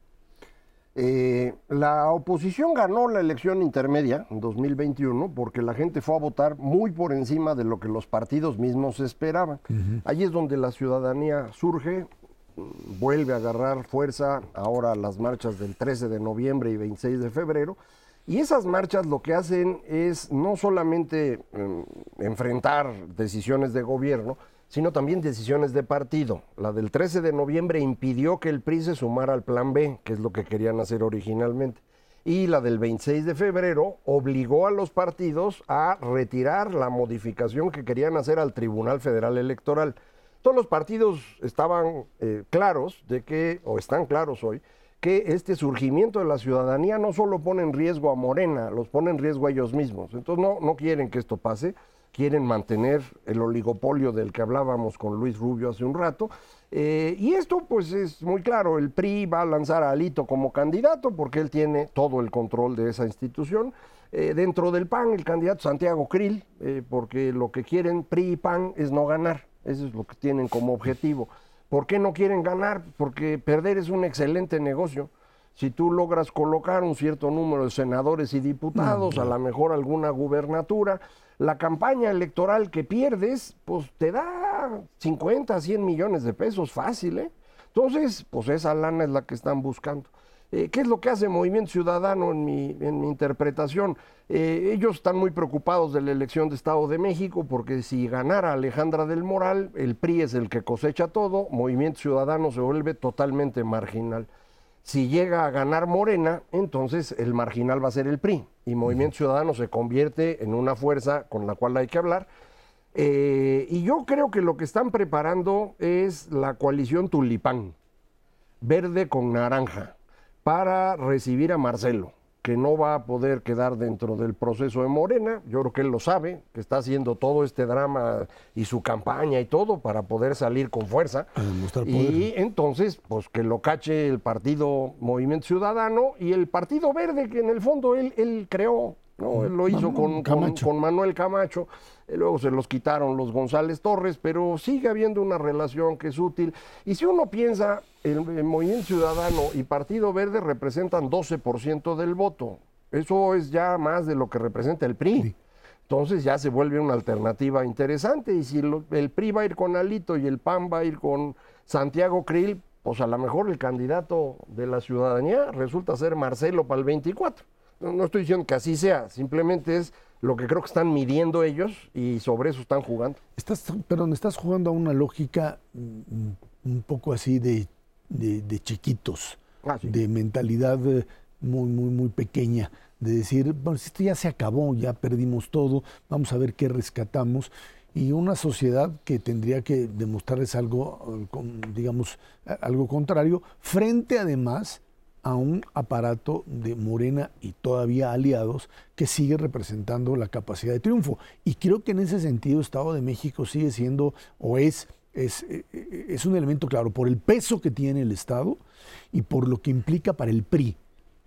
Eh, la oposición ganó la elección intermedia en 2021 porque la gente fue a votar muy por encima de lo que los partidos mismos esperaban. Allí es donde la ciudadanía surge, mm, vuelve a agarrar fuerza ahora las marchas del 13 de noviembre y 26 de febrero. Y esas marchas lo que hacen es no solamente mm, enfrentar decisiones de gobierno, sino también decisiones de partido. La del 13 de noviembre impidió que el PRI se sumara al Plan B, que es lo que querían hacer originalmente. Y la del 26 de febrero obligó a los partidos a retirar la modificación que querían hacer al Tribunal Federal Electoral. Todos los partidos estaban eh, claros de que, o están claros hoy, que este surgimiento de la ciudadanía no solo pone en riesgo a Morena, los pone en riesgo a ellos mismos. Entonces no, no quieren que esto pase quieren mantener el oligopolio del que hablábamos con Luis Rubio hace un rato. Eh, y esto pues es muy claro, el PRI va a lanzar a Alito como candidato porque él tiene todo el control de esa institución. Eh, dentro del PAN, el candidato Santiago Krill, eh, porque lo que quieren PRI y PAN es no ganar, eso es lo que tienen como objetivo. ¿Por qué no quieren ganar? Porque perder es un excelente negocio si tú logras colocar un cierto número de senadores y diputados, a lo mejor alguna gubernatura, la campaña electoral que pierdes, pues te da 50, 100 millones de pesos fácil, ¿eh? Entonces, pues esa lana es la que están buscando. Eh, ¿Qué es lo que hace Movimiento Ciudadano en mi, en mi interpretación? Eh, ellos están muy preocupados de la elección de Estado de México porque si ganara Alejandra del Moral, el PRI es el que cosecha todo, Movimiento Ciudadano se vuelve totalmente marginal. Si llega a ganar Morena, entonces el marginal va a ser el PRI y Movimiento Ciudadano se convierte en una fuerza con la cual hay que hablar. Eh, y yo creo que lo que están preparando es la coalición Tulipán, verde con naranja, para recibir a Marcelo que no va a poder quedar dentro del proceso de Morena. Yo creo que él lo sabe, que está haciendo todo este drama y su campaña y todo para poder salir con fuerza. Y entonces, pues que lo cache el partido Movimiento Ciudadano y el Partido Verde, que en el fondo él, él creó, ¿no? Él lo hizo con, con, Manuel Camacho. Luego se los quitaron los González Torres, pero sigue habiendo una relación que es útil. Y si uno piensa, el, Movimiento Ciudadano y Partido Verde representan 12% del voto. Eso es ya más de lo que representa el PRI. Entonces ya se vuelve una alternativa interesante. Y si el PRI va a ir con Alito y el PAN va a ir con Santiago Krill, pues a lo mejor el candidato de la ciudadanía resulta ser Marcelo para el 24. No estoy diciendo que así sea, simplemente es lo que creo que están midiendo ellos y sobre eso están jugando. Estás, perdón, estás jugando a una lógica mm, un poco así de, de, chiquitos, ah, de mentalidad eh, muy, muy, muy pequeña, de decir, bueno, esto ya se acabó, ya perdimos todo, vamos a ver qué rescatamos. Y una sociedad que tendría que demostrarles algo, eh, digamos, algo contrario, frente además a un aparato de Morena y todavía aliados que sigue representando la capacidad de triunfo. Y creo que en ese sentido Estado de México sigue siendo o es, es, eh, es un elemento claro por el peso que tiene el Estado y por lo que implica para el PRI.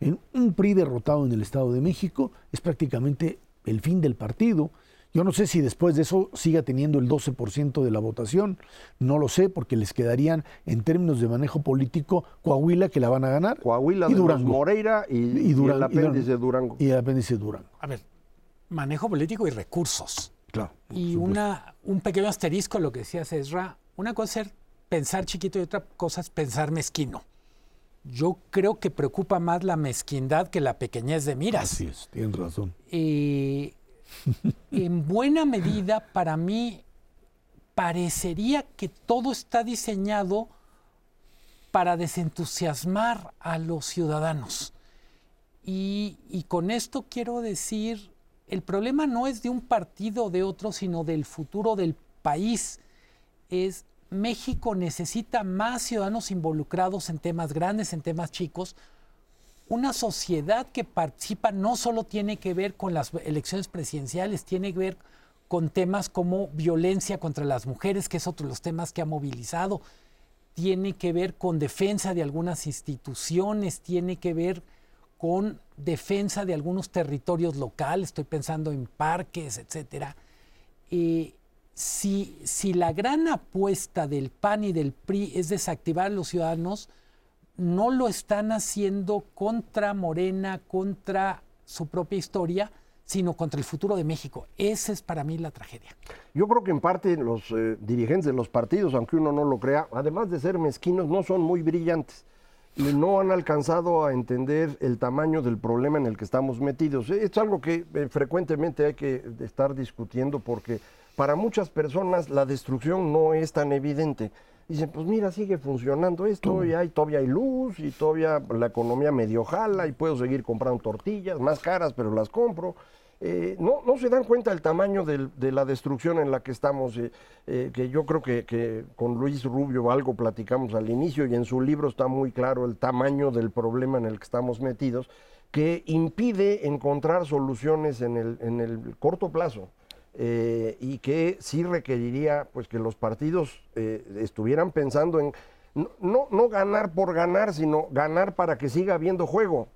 En un PRI derrotado en el Estado de México es prácticamente el fin del partido yo no sé si después de eso siga teniendo el 12% de la votación, no lo sé, porque les quedarían en términos de manejo político Coahuila, que la van a ganar. Coahuila, y Durango. Moreira y, el apéndice Durango. Y el apéndice Durango. A ver, manejo político y recursos. Claro. Y una, un pequeño asterisco, lo que decía Cesra, una cosa es pensar chiquito y otra cosa es pensar mezquino. Yo creo que preocupa más la mezquindad que la pequeñez de miras. Así es, tienes razón. Y en buena medida para mí parecería que todo está diseñado para desentusiasmar a los ciudadanos. Y, con esto quiero decir, el problema no es de un partido o de otro, sino del futuro del país. Es México necesita más ciudadanos involucrados en temas grandes, en temas chicos, una sociedad que participa no solo tiene que ver con las elecciones presidenciales, tiene que ver con temas como violencia contra las mujeres, que es otro de los temas que ha movilizado, tiene que ver con defensa de algunas instituciones, tiene que ver con defensa de algunos territorios locales, estoy pensando en parques, etcétera. Eh, si, si la gran apuesta del PAN y del PRI es desactivar a los ciudadanos, no lo están haciendo contra Morena, contra su propia historia, sino contra el futuro de México. Esa es para mí la tragedia. Yo creo que en parte los eh, dirigentes de los partidos, aunque uno no lo crea, además de ser mezquinos, no son muy brillantes y no han alcanzado a entender el tamaño del problema en el que estamos metidos. Es algo que eh, frecuentemente hay que estar discutiendo porque para muchas personas la destrucción no es tan evidente dicen, pues mira, sigue funcionando esto, y hay, todavía hay luz, y todavía la economía medio jala, y puedo seguir comprando tortillas, más caras, pero las compro. Eh, no, no se dan cuenta del tamaño de la destrucción en la que estamos, eh, eh, que yo creo que, que, con Luis Rubio algo platicamos al inicio y en su libro está muy claro el tamaño del problema en el que estamos metidos, que impide encontrar soluciones en el, en el corto plazo. Eh, y que sí requeriría pues que los partidos eh, estuvieran pensando en no, no, ganar por ganar, sino ganar para que siga habiendo juego.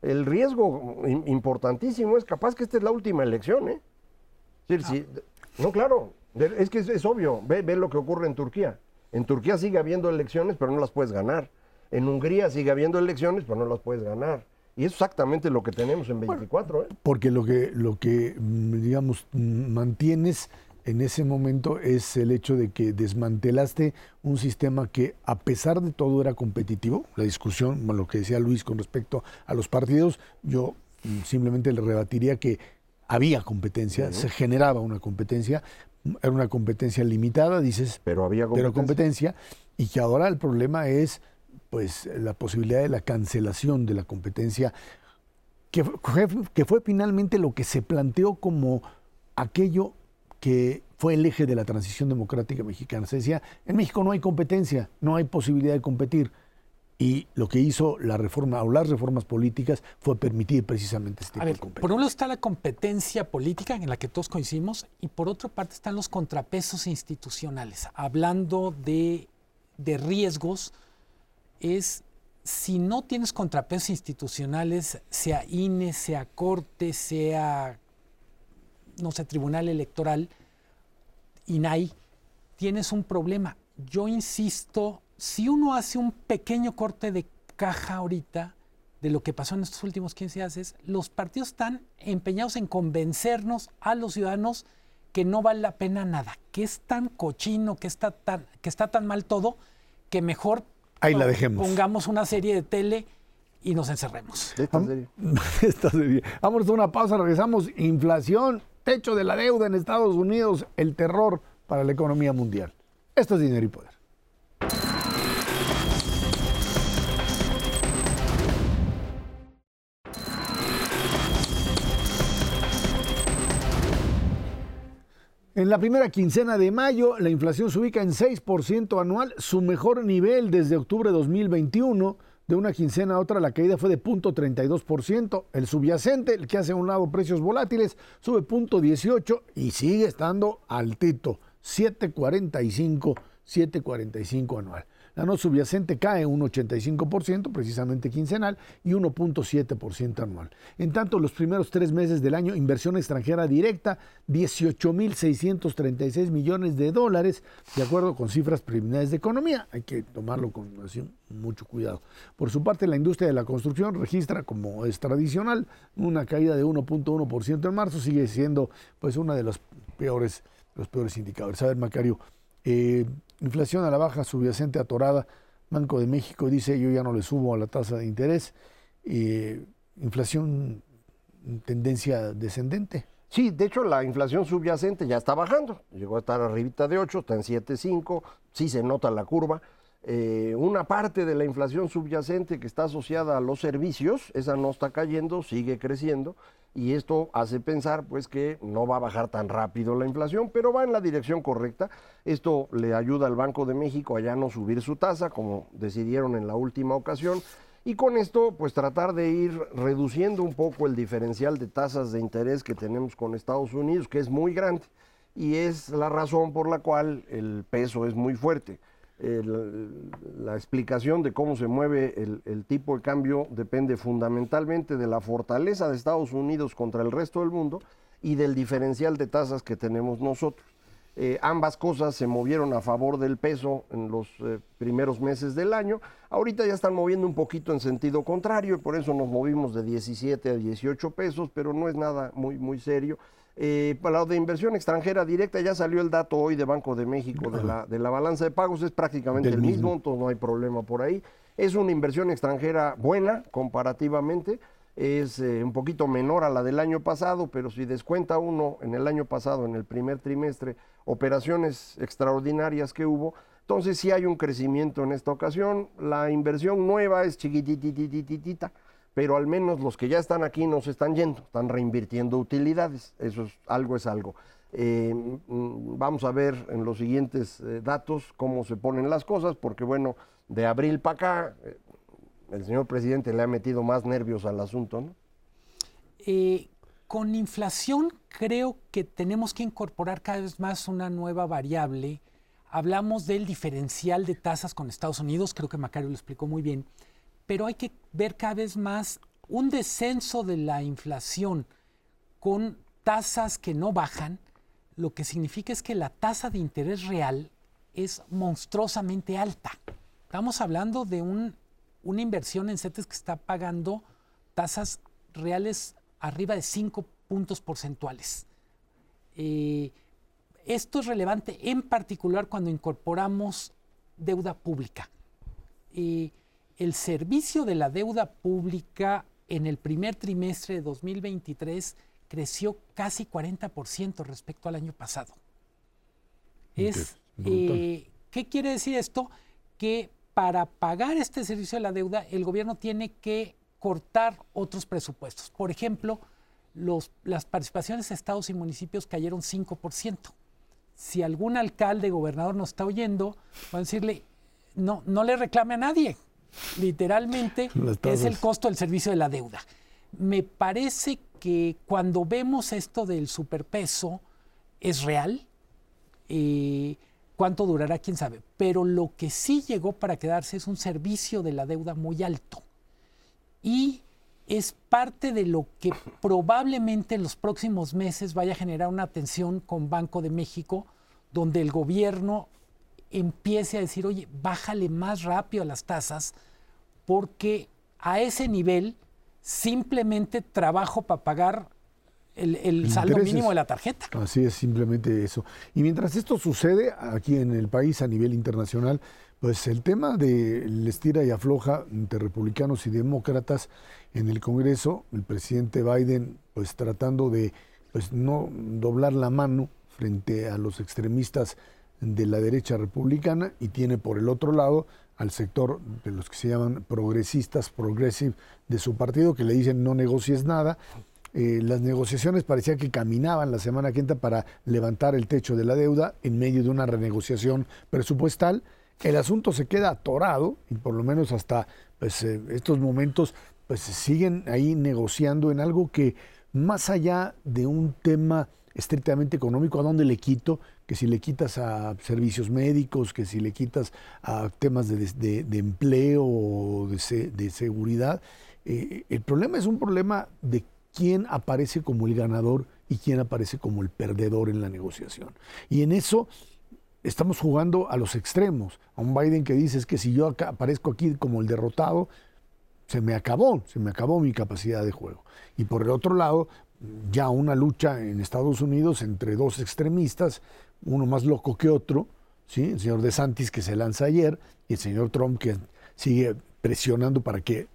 El riesgo importantísimo es capaz que esta es la última elección, ¿eh? no, claro, es que es, obvio, ve, ve lo que ocurre en Turquía. En Turquía sigue habiendo elecciones, pero no las puedes ganar. En Hungría sigue habiendo elecciones, pero no las puedes ganar. Y es exactamente lo que tenemos en 24. ¿eh? Porque lo que, lo que, mm, digamos, mm, mantienes en ese momento es el hecho de que desmantelaste un sistema que a pesar de todo era competitivo. La discusión, lo que decía Luis con respecto a los partidos, yo mm, simplemente le rebatiría que había competencia, se generaba una competencia, era una competencia limitada, dices, pero había Pero competencia y que ahora el problema es pues la posibilidad de la cancelación de la competencia, que fue, que fue finalmente lo que se planteó como aquello que fue el eje de la transición democrática mexicana. Se decía, en México no hay competencia, no hay posibilidad de competir. y lo que hizo la reforma o las reformas políticas fue permitir precisamente este tipo A ver, de competencia. por un lado está la competencia política en la que todos coincidimos y por otra parte están los contrapesos institucionales. Hablando de, de riesgos, es si no tienes contrapesos institucionales, sea INE, sea Corte, sea, no sé, Tribunal Electoral, INAI, tienes un problema. Yo insisto, si uno hace un pequeño corte de caja ahorita de lo que pasó en estos últimos 15 días, los partidos están empeñados en convencernos a los ciudadanos que no vale la pena nada, que es tan cochino, que está tan, que está tan mal todo, que mejor Ahí la dejemos. pongamos una serie de tele y nos encerremos. De esta serie. Esta serie. Vámonos a una pausa, regresamos. Inflación, techo de la deuda en Estados Unidos, el terror para la economía mundial. Esto es dinero y poder. En la primera quincena de mayo, la inflación se ubica en 6% anual, su mejor nivel desde octubre de 2021. De una quincena a otra, la caída fue de 0.32%. El subyacente, el que hace a un lado precios volátiles, sube 0.18 y sigue estando altito, 7.45, 7.45 anual. La no subyacente cae un 85%, precisamente quincenal, y 1.7% anual. En tanto, los primeros tres meses del año, inversión extranjera directa, 18.636 millones de dólares, de acuerdo con cifras preliminares de economía. Hay que tomarlo con mucho cuidado. Por su parte, la industria de la construcción registra, como es tradicional, una caída de 1.1% en marzo, sigue siendo pues una de los peores, los peores indicadores. A ver, Macario, eh, inflación a la baja, subyacente atorada. Banco de México dice yo ya no le subo a la tasa de interés. Eh, inflación en tendencia descendente. Sí, de hecho la inflación subyacente ya está bajando. Llegó a estar arribita de 8, está en 7.5, sí se nota la curva. Eh, una parte de la inflación subyacente que está asociada a los servicios, esa no está cayendo, sigue creciendo y esto hace pensar pues que no va a bajar tan rápido la inflación, pero va en la dirección correcta. Esto le ayuda al Banco de México a ya no subir su tasa como decidieron en la última ocasión y con esto pues tratar de ir reduciendo un poco el diferencial de tasas de interés que tenemos con Estados Unidos, que es muy grande y es la razón por la cual el peso es muy fuerte. La explicación de cómo se mueve el, tipo de cambio depende fundamentalmente de la fortaleza de Estados Unidos contra el resto del mundo y del diferencial de tasas que tenemos nosotros. Eh, ambas cosas se movieron a favor del peso en los eh, primeros meses del año. Ahorita ya están moviendo un poquito en sentido contrario, por eso nos movimos de 17 a 18 pesos, pero no es nada muy, muy serio. Eh, para lo de inversión extranjera directa, ya salió el dato hoy de Banco de México de la, de la balanza de pagos, es prácticamente Del el mismo, mismo. entonces no hay problema por ahí. Es una inversión extranjera buena comparativamente, es eh, un poquito menor a la del año pasado, pero si descuenta uno en el año pasado, en el primer trimestre, operaciones extraordinarias que hubo, entonces sí hay un crecimiento en esta ocasión. La inversión nueva es chiquitititititita, pero al menos los que ya están aquí no se están yendo, están reinvirtiendo utilidades. Eso es algo es algo. Eh, mm, vamos a ver en los siguientes eh, datos cómo se ponen las cosas, porque bueno, de abril para acá, eh, el señor presidente le ha metido más nervios al asunto, con inflación creo que tenemos que incorporar cada vez más una nueva variable. Hablamos del diferencial de tasas con Estados Unidos, creo que Macario lo explicó muy bien, pero hay que ver cada vez más un descenso de la inflación con tasas que no bajan, lo que significa es que la tasa de interés real es monstruosamente alta. Estamos hablando de un- una inversión en CETES que está pagando tasas reales arriba de 5 puntos porcentuales. Eh, esto es relevante en particular cuando incorporamos deuda pública. Eh, el servicio de la deuda pública en el primer trimestre de 2023 creció casi 40% respecto al año pasado. Es, eh, ¿Qué quiere decir esto? Que para pagar este servicio de la deuda, el gobierno tiene que cortar otros presupuestos. Por ejemplo, los- las participaciones de estados y municipios cayeron 5%. Si algún alcalde, gobernador nos está oyendo, va a decirle, no, no le reclame a nadie. Literalmente es el costo del servicio de la deuda. Me parece que cuando vemos esto del superpeso es real. Eh, ¿Cuánto durará? ¿Quién sabe? Pero lo que sí llegó para quedarse es un servicio de la deuda muy alto. Y es parte de lo que probablemente en los próximos meses vaya a generar una tensión con Banco de México, donde el gobierno empiece a decir, oye, bájale más rápido a las tasas, porque a ese nivel simplemente trabajo para pagar el, saldo mínimo de la tarjeta. Así es, simplemente eso. Y mientras esto sucede aquí en el país a nivel internacional, pues el tema del estira y afloja entre republicanos y demócratas en el Congreso, el presidente Biden pues tratando de pues no doblar la mano frente a los extremistas de la derecha republicana y tiene por el otro lado al sector de los que se llaman progresistas, progressive de su partido, que le dicen no negocies nada. Eh, las negociaciones parecía que caminaban la semana quinta para levantar el techo de la deuda en medio de una renegociación presupuestal. El asunto se queda atorado y por lo menos hasta pues, eh, estos momentos pues siguen ahí negociando en algo que más allá de un tema estrictamente económico, ¿a dónde le quito? Que si le quitas a servicios médicos, que si le quitas a temas de, empleo o de, seguridad. Eh, el problema es un problema de quién aparece como el ganador y quién aparece como el perdedor en la negociación. Y en eso estamos jugando a los extremos. A un Biden que dice es que si yo aparezco aquí como el derrotado, se me acabó, se me acabó mi capacidad de juego. Y por el otro lado, ya una lucha en Estados Unidos entre dos extremistas, uno más loco que otro, ¿sí? el señor DeSantis que se lanza ayer y el señor Trump que sigue presionando para que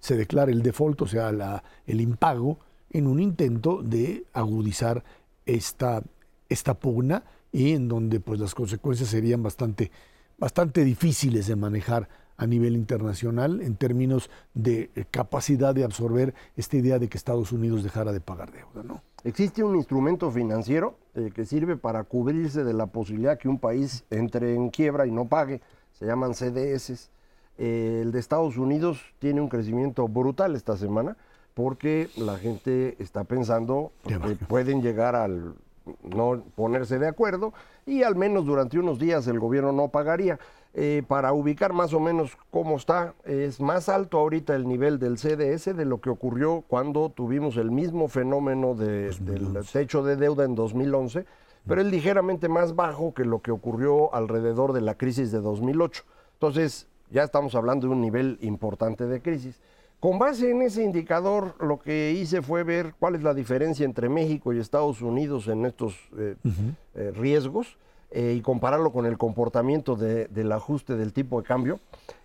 se declare el default, o sea, el impago, en un intento de agudizar esta, esta pugna y en donde pues las consecuencias serían bastante, bastante difíciles de manejar a nivel internacional en términos de eh, capacidad de absorber esta idea de que Estados Unidos dejara de pagar deuda, ¿no? Existe un instrumento financiero eh, que sirve para cubrirse de la posibilidad que un país entre en quiebra y no pague, se llaman CDS. Eh, el de Estados Unidos tiene un crecimiento brutal esta semana porque la gente está pensando que pueden llegar al no ponerse de acuerdo y al menos durante unos días el gobierno no pagaría. Eh, para ubicar más o menos cómo está, es más alto ahorita el nivel del CDS de lo que ocurrió cuando tuvimos el mismo fenómeno del techo de deuda en 2011, pero es ligeramente más bajo que lo que ocurrió alrededor de la crisis de 2008. Entonces, ya estamos hablando de un nivel importante de crisis. Con base en ese indicador, lo que hice fue ver cuál es la diferencia entre México y Estados Unidos en estos eh, eh, riesgos. Eh, y compararlo con el comportamiento del ajuste del tipo de cambio.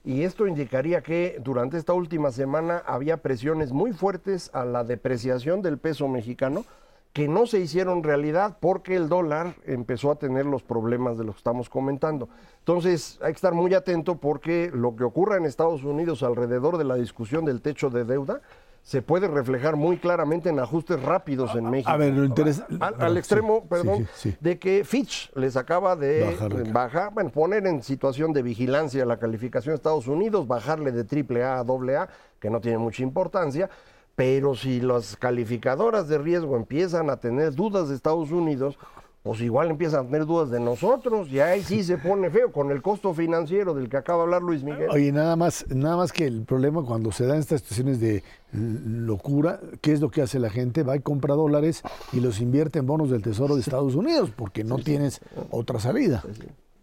Y esto indicaría que durante esta última semana había presiones muy fuertes a la depreciación del peso mexicano que no se hicieron realidad porque el dólar empezó a tener los problemas de los que estamos comentando. Entonces hay que estar muy atento porque lo que ocurra en Estados Unidos alrededor de la discusión del techo de deuda se puede reflejar muy claramente en ajustes rápidos en México. A ver, lo interesa... Al, extremo, perdón, de que Fitch les acaba de bajar, bueno, poner en situación de vigilancia la calificación de Estados Unidos, bajarle de triple A a doble A, que no tiene mucha importancia, pero si las calificadoras de riesgo empiezan a tener dudas de Estados Unidos, pues igual empiezan a tener dudas de nosotros y ahí sí se pone feo con el costo financiero del que acaba de hablar Luis Miguel. Oye, nada más, nada más que el problema cuando se dan estas situaciones de locura, ¿qué es lo que hace la gente? Va y compra dólares y los invierte en bonos del Tesoro de Estados Unidos porque no tienes otra salida.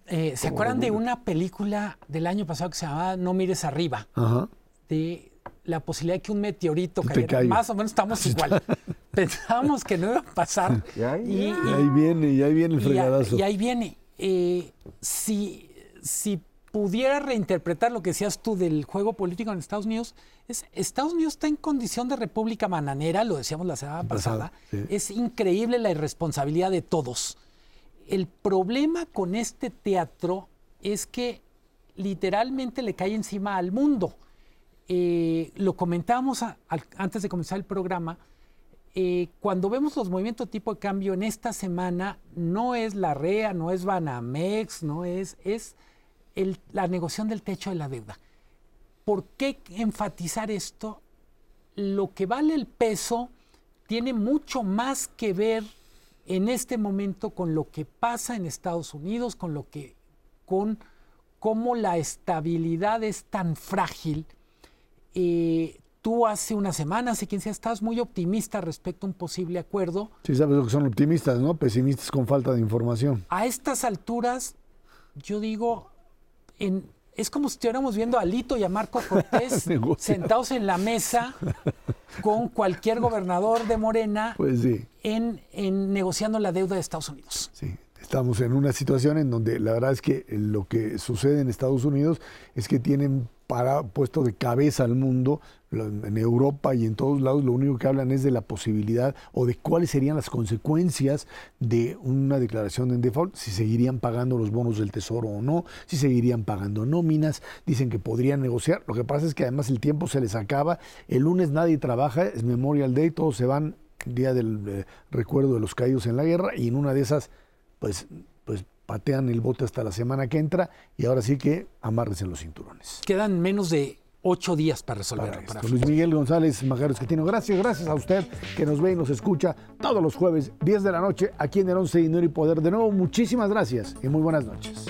Eh, ¿Se acuerdan de una película del año pasado que se llamaba No mires arriba? Ajá. De la posibilidad de que un meteorito cayera. Más o menos estamos igual. Pensábamos que no iba a pasar. Y, ahí viene, y ahí viene el fregadazo. Y, ahí viene. Eh, si, si pudiera reinterpretar lo que decías tú del juego político en Estados Unidos, es Estados Unidos está en condición de república bananera, lo decíamos la semana pasada. Es increíble la irresponsabilidad de todos. El problema con este teatro es que literalmente le cae encima al mundo. Eh, lo comentábamos antes de comenzar el programa, eh, cuando vemos los movimientos tipo de cambio en esta semana, no es la REA, no es Banamex, no es, es la negociación del techo de la deuda. ¿por qué enfatizar esto? Lo que vale el peso tiene mucho más que ver en este momento con lo que pasa en Estados Unidos, con lo que con cómo la estabilidad es tan frágil. Eh, tú hace una semana, hace 15 días, estás muy optimista respecto a un posible acuerdo. Sí, sabes lo que son optimistas, ¿no? Pesimistas con falta de información. A estas alturas, yo digo, en, es como si estuviéramos viendo a Lito y a Marco Cortés sentados en la mesa con cualquier gobernador de Morena pues sí. en, en negociando la deuda de Estados Unidos. Sí, estamos en una situación en donde la verdad es que lo que sucede en Estados Unidos es que tienen para, puesto de cabeza al mundo, en Europa y en todos lados, lo único que hablan es de la posibilidad o de cuáles serían las consecuencias de una declaración de default, si seguirían pagando los bonos del tesoro o no, si seguirían pagando nóminas, dicen que podrían negociar. Lo que pasa es que además el tiempo se les acaba, el lunes nadie trabaja, es Memorial Day, todos se van, día del eh, recuerdo de los caídos en la guerra, y en una de esas, pues, pues patean el bote hasta la semana que entra y ahora sí que amárrense los cinturones. Quedan menos de ocho días para resolverlo. Luis Miguel González Majaros Quetino, gracias, gracias a usted que nos ve y nos escucha todos los jueves, 10 de la noche, aquí en el 11 Dinero y Poder. De nuevo, muchísimas gracias y muy buenas noches.